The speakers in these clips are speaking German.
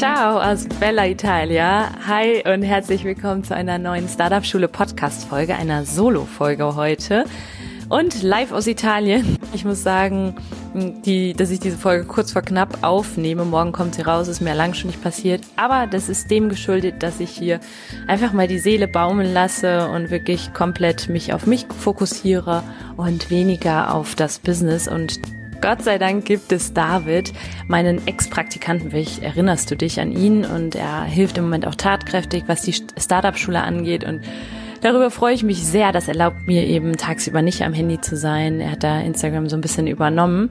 Ciao aus Bella Italia. Hi und herzlich willkommen zu einer neuen Startup Schule Podcast Folge, einer Solo Folge heute und live aus Italien. Ich muss sagen, die, dass ich diese Folge kurz vor knapp aufnehme. Morgen kommt sie raus, ist mir lang schon nicht passiert. Aber das ist dem geschuldet, dass ich hier einfach mal die Seele baumeln lasse und wirklich komplett mich auf mich fokussiere und weniger auf das Business und Gott sei Dank gibt es David, meinen Ex-Praktikanten. Vielleicht erinnerst du dich an ihn und er hilft im Moment auch tatkräftig, was die Startup-Schule angeht und Darüber freue ich mich sehr. Das erlaubt mir eben tagsüber nicht am Handy zu sein. Er hat da Instagram so ein bisschen übernommen.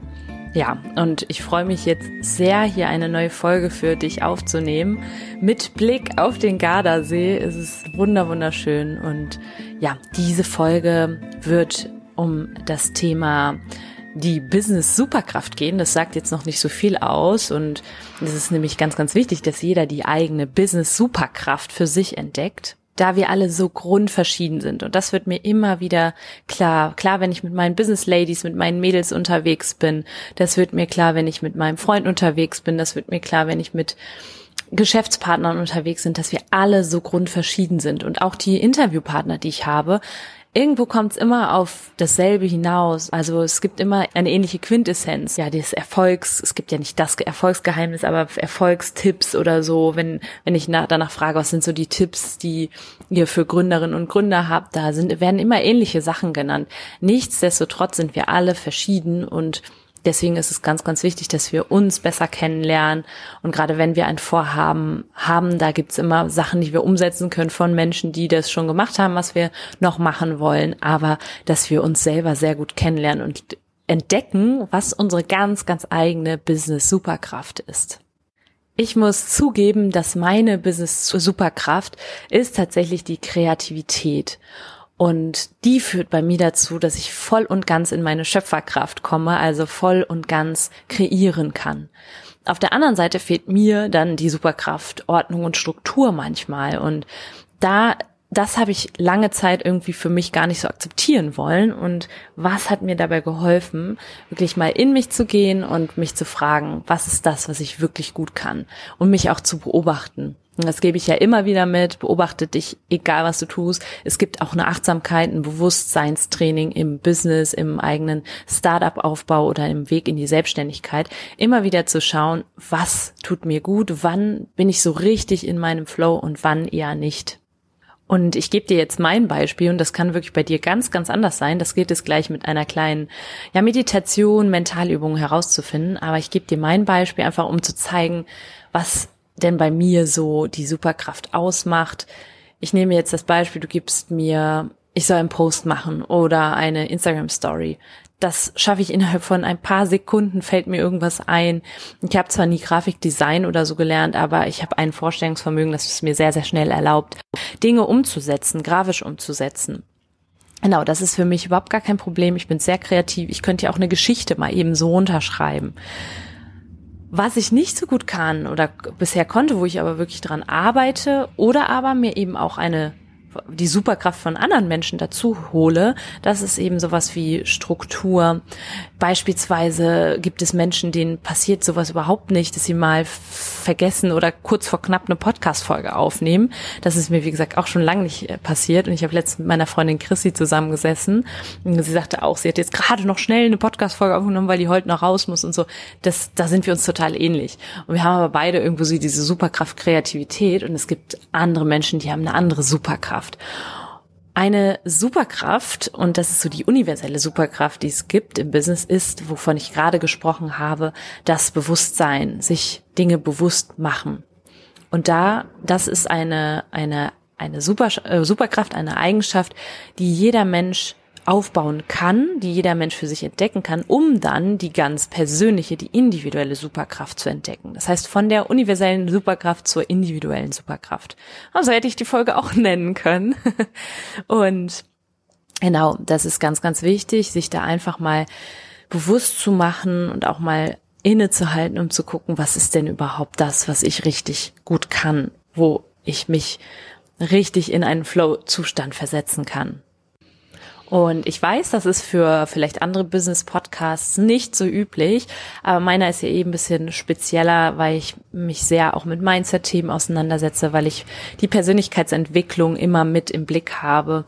Ja, und ich freue mich jetzt sehr, hier eine neue Folge für dich aufzunehmen. Mit Blick auf den Gardasee. Es ist wunder, wunderschön. Und ja, diese Folge wird um das Thema die Business Superkraft gehen. Das sagt jetzt noch nicht so viel aus und es ist nämlich ganz, ganz wichtig, dass jeder die eigene Business Superkraft für sich entdeckt da wir alle so grundverschieden sind. Und das wird mir immer wieder klar. Klar, wenn ich mit meinen Business Ladies, mit meinen Mädels unterwegs bin. Das wird mir klar, wenn ich mit meinem Freund unterwegs bin. Das wird mir klar, wenn ich mit Geschäftspartnern unterwegs sind, dass wir alle so grundverschieden sind. Und auch die Interviewpartner, die ich habe, irgendwo kommt es immer auf dasselbe hinaus. Also es gibt immer eine ähnliche Quintessenz, ja, des Erfolgs. Es gibt ja nicht das Erfolgsgeheimnis, aber Erfolgstipps oder so. Wenn, wenn ich nach, danach frage, was sind so die Tipps, die ihr für Gründerinnen und Gründer habt, da sind, werden immer ähnliche Sachen genannt. Nichtsdestotrotz sind wir alle verschieden und deswegen ist es ganz, ganz wichtig, dass wir uns besser kennenlernen. Und gerade wenn wir ein Vorhaben haben, da gibt's immer Sachen, die wir umsetzen können von Menschen, die das schon gemacht haben, was wir noch machen wollen. Aber dass wir uns selber sehr gut kennenlernen und entdecken, was unsere ganz, ganz eigene Business-Superkraft ist. Ich muss zugeben, dass meine Business-Superkraft ist tatsächlich die Kreativität. Und die führt bei mir dazu, dass ich voll und ganz in meine Schöpferkraft komme, also voll und ganz kreieren kann. Auf der anderen Seite fehlt mir dann die Superkraft, Ordnung und Struktur manchmal. Und da das habe ich lange Zeit irgendwie für mich gar nicht so akzeptieren wollen. Und was hat mir dabei geholfen, wirklich mal in mich zu gehen und mich zu fragen, was ist das, was ich wirklich gut kann? Und mich auch zu beobachten. Das gebe ich ja immer wieder mit. Beobachte dich, egal was du tust. Es gibt auch eine Achtsamkeit, ein Bewusstseinstraining im Business, im eigenen Startup-Aufbau oder im Weg in die Selbstständigkeit. Immer wieder zu schauen, was tut mir gut, wann bin ich so richtig in meinem Flow und wann eher nicht. Und ich gebe dir jetzt mein Beispiel und das kann wirklich bei dir ganz, ganz anders sein. Das geht es gleich mit einer kleinen ja, Meditation, Mentalübung herauszufinden. Aber ich gebe dir mein Beispiel einfach, um zu zeigen, was denn bei mir so die Superkraft ausmacht. Ich nehme jetzt das Beispiel, du gibst mir, ich soll einen Post machen oder eine Instagram Story. Das schaffe ich innerhalb von ein paar Sekunden, fällt mir irgendwas ein. Ich habe zwar nie Grafikdesign oder so gelernt, aber ich habe ein Vorstellungsvermögen, das es mir sehr, sehr schnell erlaubt, Dinge umzusetzen, grafisch umzusetzen. Genau, das ist für mich überhaupt gar kein Problem. Ich bin sehr kreativ. Ich könnte ja auch eine Geschichte mal eben so runterschreiben. Was ich nicht so gut kann oder bisher konnte, wo ich aber wirklich dran arbeite oder aber mir eben auch eine die Superkraft von anderen Menschen dazu hole, das ist eben sowas wie Struktur. Beispielsweise gibt es Menschen, denen passiert sowas überhaupt nicht, dass sie mal vergessen oder kurz vor knapp eine Podcast-Folge aufnehmen. Das ist mir, wie gesagt, auch schon lange nicht äh, passiert. Und ich habe letztens mit meiner Freundin Chrissy zusammengesessen. Und sie sagte auch, sie hat jetzt gerade noch schnell eine Podcast-Folge aufgenommen, weil die heute noch raus muss und so. Das, da sind wir uns total ähnlich. Und wir haben aber beide irgendwo so diese Superkraft Kreativität. Und es gibt andere Menschen, die haben eine andere Superkraft. Eine Superkraft, und das ist so die universelle Superkraft, die es gibt im Business, ist, wovon ich gerade gesprochen habe, das Bewusstsein, sich Dinge bewusst machen. Und da, das ist eine, eine, eine Super, äh, Superkraft, eine Eigenschaft, die jeder Mensch aufbauen kann, die jeder Mensch für sich entdecken kann, um dann die ganz persönliche, die individuelle Superkraft zu entdecken. Das heißt, von der universellen Superkraft zur individuellen Superkraft. Also hätte ich die Folge auch nennen können. Und genau, das ist ganz, ganz wichtig, sich da einfach mal bewusst zu machen und auch mal innezuhalten, um zu gucken, was ist denn überhaupt das, was ich richtig gut kann, wo ich mich richtig in einen Flow-Zustand versetzen kann. Und ich weiß, das ist für vielleicht andere Business-Podcasts nicht so üblich, aber meiner ist ja eben ein bisschen spezieller, weil ich mich sehr auch mit Mindset-Themen auseinandersetze, weil ich die Persönlichkeitsentwicklung immer mit im Blick habe,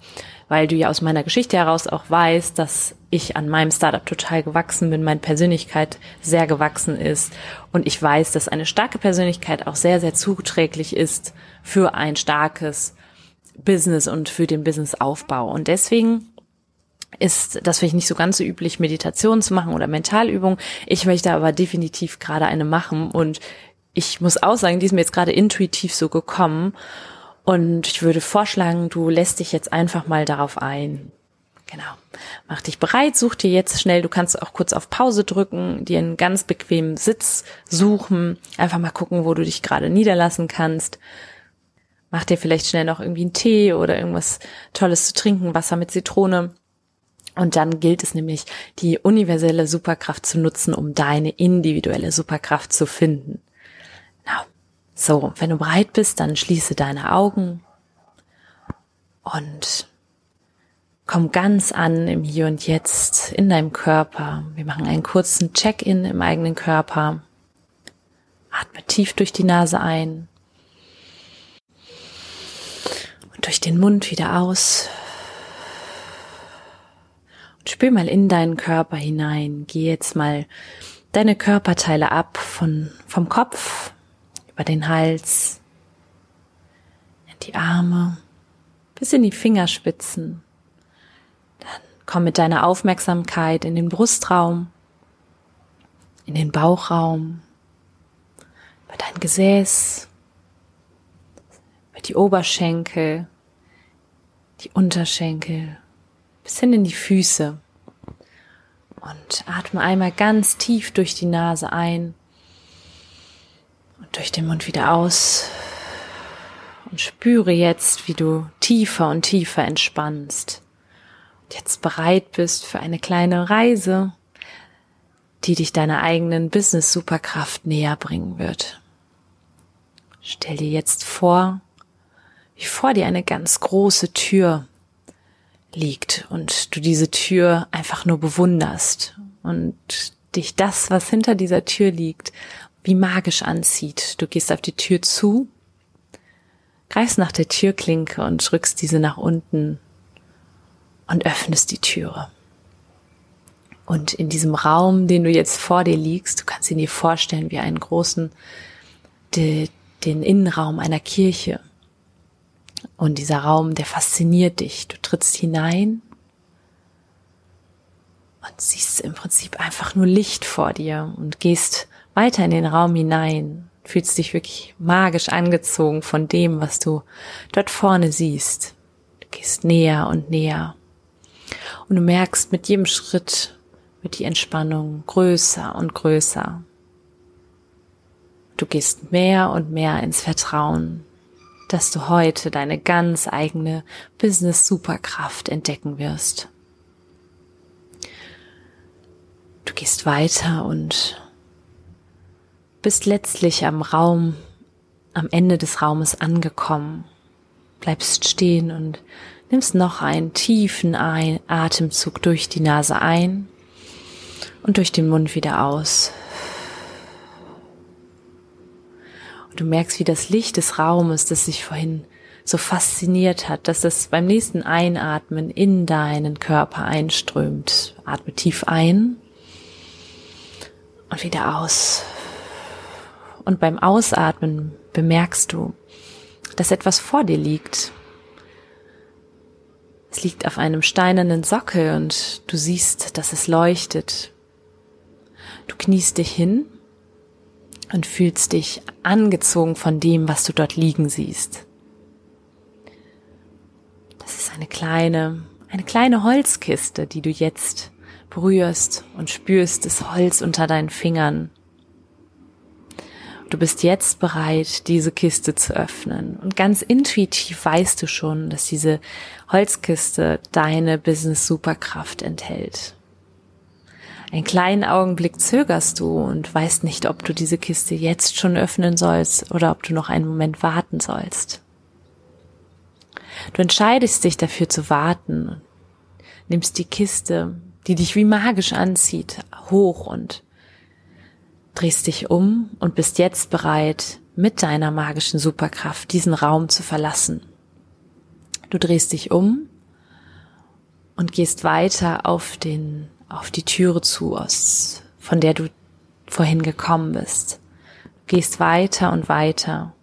weil du ja aus meiner Geschichte heraus auch weißt, dass ich an meinem Startup total gewachsen bin, meine Persönlichkeit sehr gewachsen ist und ich weiß, dass eine starke Persönlichkeit auch sehr, sehr zuträglich ist für ein starkes Business und für den Businessaufbau. Und deswegen ist das vielleicht nicht so ganz so üblich, Meditation zu machen oder Mentalübung. Ich möchte aber definitiv gerade eine machen und ich muss auch sagen, die ist mir jetzt gerade intuitiv so gekommen und ich würde vorschlagen, du lässt dich jetzt einfach mal darauf ein. Genau. Mach dich bereit, such dir jetzt schnell, du kannst auch kurz auf Pause drücken, dir einen ganz bequemen Sitz suchen, einfach mal gucken, wo du dich gerade niederlassen kannst. Mach dir vielleicht schnell noch irgendwie einen Tee oder irgendwas Tolles zu trinken, Wasser mit Zitrone. Und dann gilt es nämlich, die universelle Superkraft zu nutzen, um deine individuelle Superkraft zu finden. Genau. So, wenn du bereit bist, dann schließe deine Augen und komm ganz an im Hier und Jetzt in deinem Körper. Wir machen einen kurzen Check-in im eigenen Körper. Atme tief durch die Nase ein und durch den Mund wieder aus. Spür mal in deinen Körper hinein. Geh jetzt mal deine Körperteile ab von, vom Kopf über den Hals, in die Arme, bis in die Fingerspitzen. Dann komm mit deiner Aufmerksamkeit in den Brustraum, in den Bauchraum, über dein Gesäß, über die Oberschenkel, die Unterschenkel, bis hin in die Füße. Und atme einmal ganz tief durch die Nase ein und durch den Mund wieder aus. Und spüre jetzt, wie du tiefer und tiefer entspannst. Und jetzt bereit bist für eine kleine Reise, die dich deiner eigenen Business-Superkraft näher bringen wird. Stell dir jetzt vor, wie vor dir eine ganz große Tür liegt und du diese Tür einfach nur bewunderst und dich das, was hinter dieser Tür liegt, wie magisch anzieht. Du gehst auf die Tür zu, greifst nach der Türklinke und drückst diese nach unten und öffnest die Türe. Und in diesem Raum, den du jetzt vor dir liegst, du kannst ihn dir vorstellen wie einen großen, de, den Innenraum einer Kirche. Und dieser Raum, der fasziniert dich. Du trittst hinein und siehst im Prinzip einfach nur Licht vor dir und gehst weiter in den Raum hinein, fühlst dich wirklich magisch angezogen von dem, was du dort vorne siehst. Du gehst näher und näher. Und du merkst, mit jedem Schritt wird die Entspannung größer und größer. Du gehst mehr und mehr ins Vertrauen, dass du heute deine ganz eigene Business-Superkraft entdecken wirst. Du gehst weiter und bist letztlich am Raum, am Ende des Raumes angekommen, bleibst stehen und nimmst noch einen tiefen Atemzug durch die Nase ein und durch den Mund wieder aus. Und du merkst, wie das Licht des Raumes, das sich vorhin so fasziniert hat, dass es beim nächsten Einatmen in deinen Körper einströmt. Atme tief ein und wieder aus. Und beim Ausatmen bemerkst du, dass etwas vor dir liegt. Es liegt auf einem steinernen Sockel und du siehst, dass es leuchtet. Du kniest dich hin und fühlst dich angezogen von dem, was du dort liegen siehst. Das ist eine kleine, eine kleine Holzkiste, die du jetzt berührst und spürst das Holz unter deinen Fingern. Du bist jetzt bereit, diese Kiste zu öffnen. Und ganz intuitiv weißt du schon, dass diese Holzkiste deine Business-Superkraft enthält. Einen kleinen Augenblick zögerst du und weißt nicht, ob du diese Kiste jetzt schon öffnen sollst oder ob du noch einen Moment warten sollst. Du entscheidest dich dafür zu warten, nimmst die Kiste, die dich wie magisch anzieht, hoch und drehst dich um und bist jetzt bereit, mit deiner magischen Superkraft diesen Raum zu verlassen. Du drehst dich um und gehst weiter auf den auf die Türe zu, aus, von der du vorhin gekommen bist. Du gehst weiter und weiter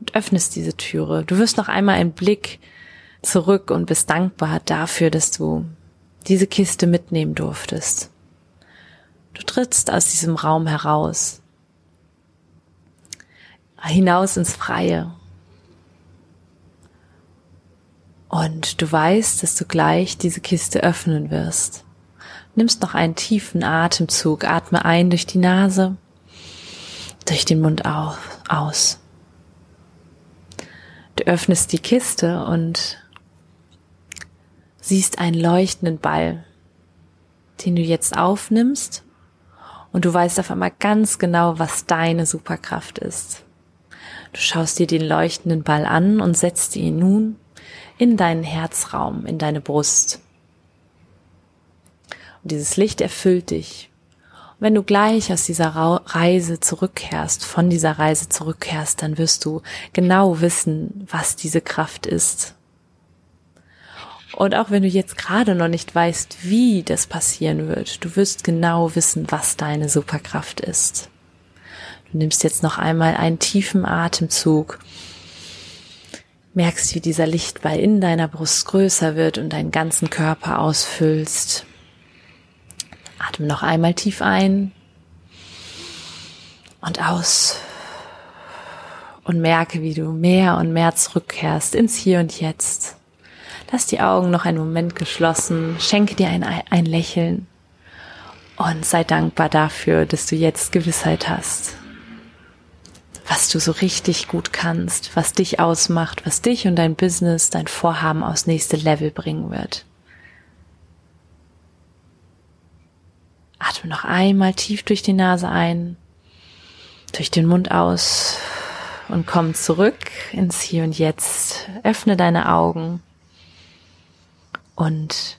und öffnest diese Türe. Du wirst noch einmal einen Blick zurück und bist dankbar dafür, dass du diese Kiste mitnehmen durftest. Du trittst aus diesem Raum heraus, hinaus ins Freie. Und du weißt, dass du gleich diese Kiste öffnen wirst nimmst noch einen tiefen Atemzug, atme ein durch die Nase, durch den Mund auf, aus. Du öffnest die Kiste und siehst einen leuchtenden Ball, den du jetzt aufnimmst und du weißt auf einmal ganz genau, was deine Superkraft ist. Du schaust dir den leuchtenden Ball an und setzt ihn nun in deinen Herzraum, in deine Brust. Und dieses Licht erfüllt dich. Und wenn du gleich aus dieser Reise zurückkehrst, von dieser Reise zurückkehrst, dann wirst du genau wissen, was diese Kraft ist. Und auch wenn du jetzt gerade noch nicht weißt, wie das passieren wird, du wirst genau wissen, was deine Superkraft ist. Du nimmst jetzt noch einmal einen tiefen Atemzug, merkst, wie dieser Lichtball in deiner Brust größer wird und deinen ganzen Körper ausfüllst. Atme noch einmal tief ein und aus und merke, wie du mehr und mehr zurückkehrst ins Hier und Jetzt. Lass die Augen noch einen Moment geschlossen, schenke dir ein, ein Lächeln und sei dankbar dafür, dass du jetzt Gewissheit hast, was du so richtig gut kannst, was dich ausmacht, was dich und dein Business, dein Vorhaben aufs nächste Level bringen wird. Atme noch einmal tief durch die Nase ein, durch den Mund aus und komm zurück ins Hier und Jetzt. Öffne deine Augen und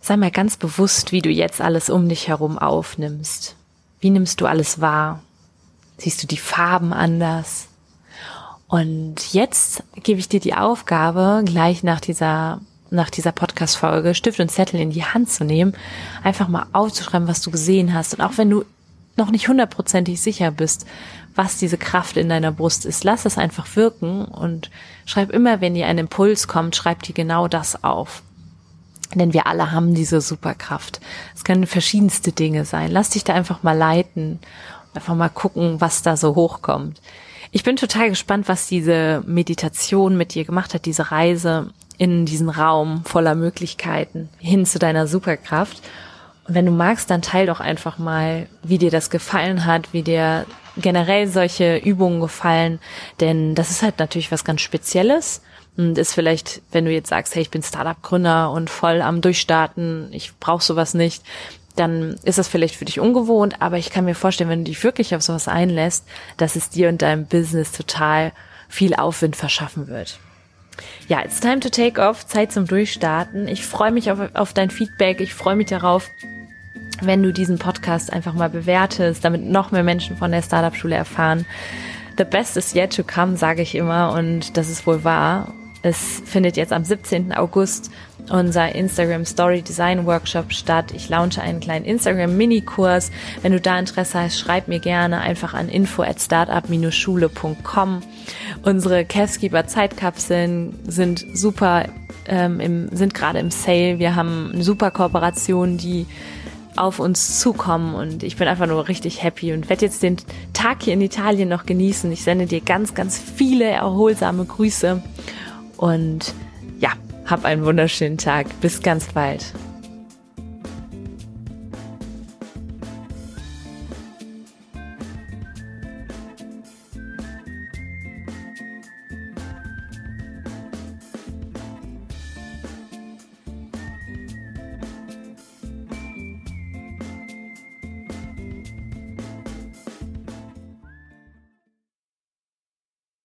sei mal ganz bewusst, wie du jetzt alles um dich herum aufnimmst. Wie nimmst du alles wahr? Siehst du die Farben anders? Und jetzt gebe ich dir die Aufgabe, gleich nach dieser nach dieser Podcast-Folge Stift und Zettel in die Hand zu nehmen, einfach mal aufzuschreiben, was du gesehen hast. Und auch wenn du noch nicht hundertprozentig sicher bist, was diese Kraft in deiner Brust ist, lass es einfach wirken und schreib immer, wenn dir ein Impuls kommt, schreib dir genau das auf. Denn wir alle haben diese Superkraft. Es können verschiedenste Dinge sein. Lass dich da einfach mal leiten. Einfach mal gucken, was da so hochkommt. Ich bin total gespannt, was diese Meditation mit dir gemacht hat, diese Reise in diesen Raum voller Möglichkeiten hin zu deiner Superkraft. Und wenn du magst, dann teil doch einfach mal, wie dir das gefallen hat, wie dir generell solche Übungen gefallen, denn das ist halt natürlich was ganz Spezielles und ist vielleicht, wenn du jetzt sagst, hey, ich bin Startup-Gründer und voll am Durchstarten, ich brauche sowas nicht, dann ist das vielleicht für dich ungewohnt, aber ich kann mir vorstellen, wenn du dich wirklich auf sowas einlässt, dass es dir und deinem Business total viel Aufwind verschaffen wird. Ja, it's time to take off, Zeit zum Durchstarten. Ich freue mich auf, auf dein Feedback, ich freue mich darauf, wenn du diesen Podcast einfach mal bewertest, damit noch mehr Menschen von der Startup-Schule erfahren. The best is yet to come, sage ich immer, und das ist wohl wahr. Es findet jetzt am 17. August unser Instagram Story Design Workshop statt. Ich launche einen kleinen Instagram Minikurs. Wenn du da Interesse hast, schreib mir gerne einfach an info at startup-schule.com. Unsere Cashkeeper Zeitkapseln sind super, ähm, im, sind gerade im Sale. Wir haben eine super Kooperation, die auf uns zukommen und ich bin einfach nur richtig happy und werde jetzt den Tag hier in Italien noch genießen. Ich sende dir ganz, ganz viele erholsame Grüße und ja, Hab einen wunderschönen Tag. Bis ganz bald.